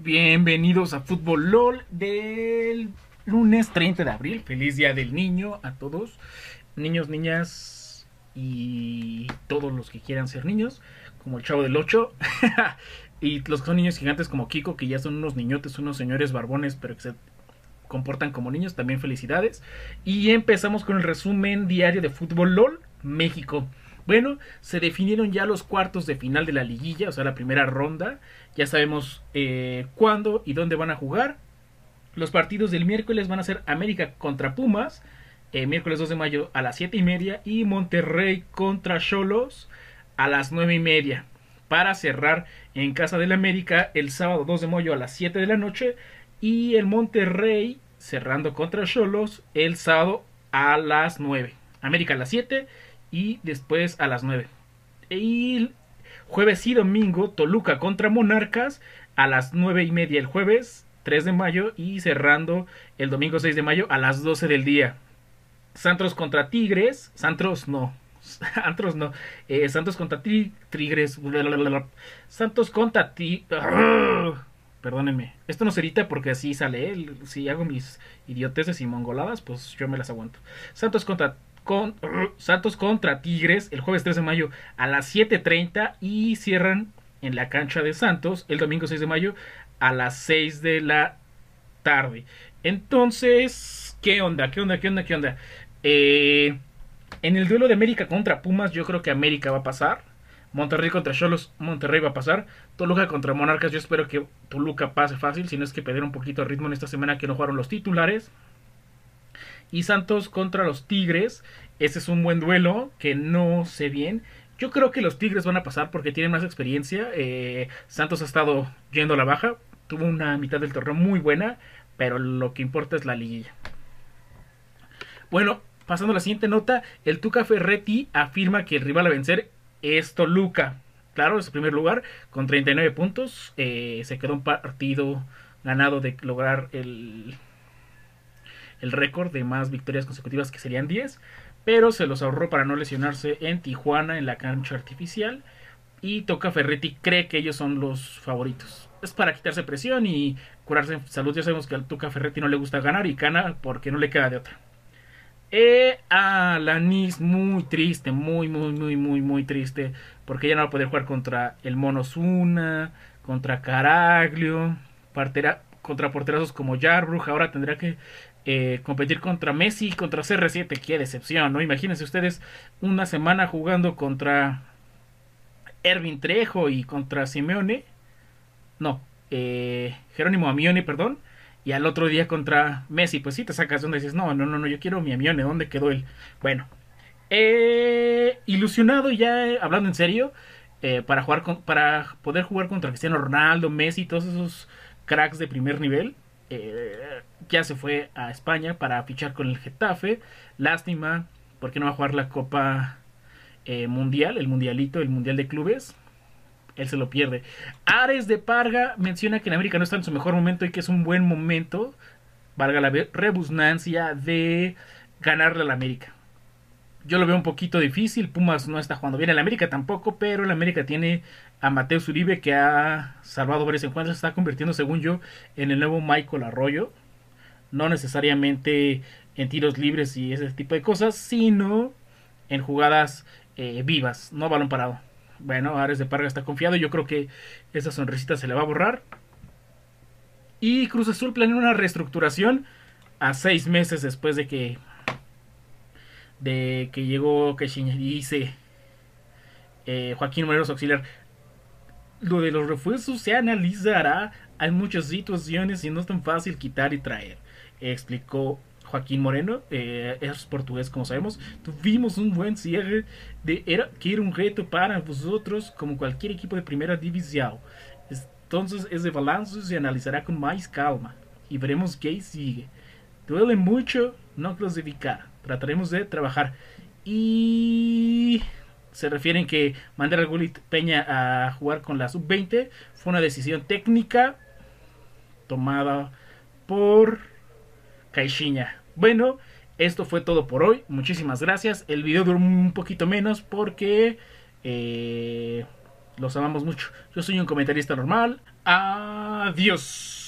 Bienvenidos a Fútbol LOL del lunes 30 de abril. Feliz Día del Niño a todos. Niños, niñas y todos los que quieran ser niños, como el chavo del 8. y los que son niños gigantes como Kiko, que ya son unos niñotes, unos señores barbones, pero que se comportan como niños. También felicidades. Y empezamos con el resumen diario de Fútbol LOL México. Bueno, se definieron ya los cuartos de final de la liguilla, o sea, la primera ronda. Ya sabemos eh, cuándo y dónde van a jugar. Los partidos del miércoles van a ser América contra Pumas, eh, miércoles 2 de mayo a las 7 y media, y Monterrey contra Cholos a las 9 y media. Para cerrar en Casa del América el sábado 2 de mayo a las 7 de la noche, y el Monterrey cerrando contra Cholos el sábado a las 9. América a las 7 y después a las 9. Y jueves y domingo, Toluca contra Monarcas a las 9 y media el jueves 3 de mayo y cerrando el domingo 6 de mayo a las 12 del día. Santos contra Tigres, Santos no, Santos no, Santos contra Tigres, Santos contra Tigres, perdónenme, esto no se edita porque así sale, si hago mis idioteces y mongoladas, pues yo me las aguanto. Santos contra con Santos contra Tigres el jueves 3 de mayo a las 7.30 y cierran en la cancha de Santos el domingo 6 de mayo a las 6 de la tarde. Entonces, ¿qué onda? ¿Qué onda? ¿Qué onda? ¿Qué onda? Eh, en el duelo de América contra Pumas, yo creo que América va a pasar. Monterrey contra Cholos, Monterrey va a pasar. Toluca contra Monarcas, yo espero que Toluca pase fácil, si no es que perder un poquito de ritmo en esta semana que no jugaron los titulares y Santos contra los Tigres. Ese es un buen duelo que no sé bien. Yo creo que los Tigres van a pasar porque tienen más experiencia. Eh, Santos ha estado yendo a la baja. Tuvo una mitad del torneo muy buena. Pero lo que importa es la liguilla. Bueno, pasando a la siguiente nota. El Tuca Ferretti afirma que el rival a vencer es Toluca. Claro, es el primer lugar con 39 puntos. Eh, se quedó un partido ganado de lograr el el récord de más victorias consecutivas que serían 10, pero se los ahorró para no lesionarse en Tijuana en la cancha artificial y Toca Ferretti cree que ellos son los favoritos. Es para quitarse presión y curarse en salud. Ya sabemos que al Toca Ferretti no le gusta ganar y gana porque no le queda de otra. Eh, a Lanis muy triste, muy, muy, muy, muy, muy triste. Porque ya no va a poder jugar contra el Monosuna, contra Caraglio, partera, contra porterazos como Jarbruch. Ahora tendrá que eh, competir contra Messi, contra CR7, qué decepción, ¿no? Imagínense ustedes una semana jugando contra Erwin Trejo y contra Simeone, no, eh, Jerónimo Amione, perdón, y al otro día contra Messi, pues sí te sacas donde dices, no, no, no, no, yo quiero mi Amione, ¿dónde quedó él? Bueno, eh, ilusionado ya, hablando en serio, para, jugar para poder jugar contra Cristiano Ronaldo, Messi, todos esos cracks de primer nivel, eh, ya se fue a España para fichar con el Getafe. Lástima, porque no va a jugar la Copa eh, Mundial, el Mundialito, el Mundial de Clubes. Él se lo pierde. Ares de Parga menciona que en América no está en su mejor momento y que es un buen momento, valga la rebusnancia, de ganarle a la América. Yo lo veo un poquito difícil. Pumas no está jugando bien. El América tampoco, pero el América tiene a Mateo Uribe que ha salvado varios encuentros. Está convirtiendo, según yo, en el nuevo Michael Arroyo. No necesariamente en tiros libres y ese tipo de cosas, sino en jugadas eh, vivas, no balón parado. Bueno, Ares de Parga está confiado. Yo creo que esa sonrisita se le va a borrar. Y Cruz Azul planea una reestructuración a seis meses después de que de que llegó que dice eh, Joaquín Morelos Auxiliar. Lo de los refuerzos se analizará. Hay muchas situaciones y no es tan fácil quitar y traer. Explicó Joaquín Moreno, eh, es portugués como sabemos. Tuvimos un buen cierre de era que era un reto para vosotros como cualquier equipo de primera división. Entonces ese balance se analizará con más calma y veremos qué sigue. Duele mucho no clasificar trataremos de trabajar. Y se refieren que mandar al Gulit Peña a jugar con la sub-20 fue una decisión técnica tomada por Caixinha. Bueno, esto fue todo por hoy. Muchísimas gracias. El video duró un poquito menos porque eh, Los amamos mucho. Yo soy un comentarista normal. Adiós.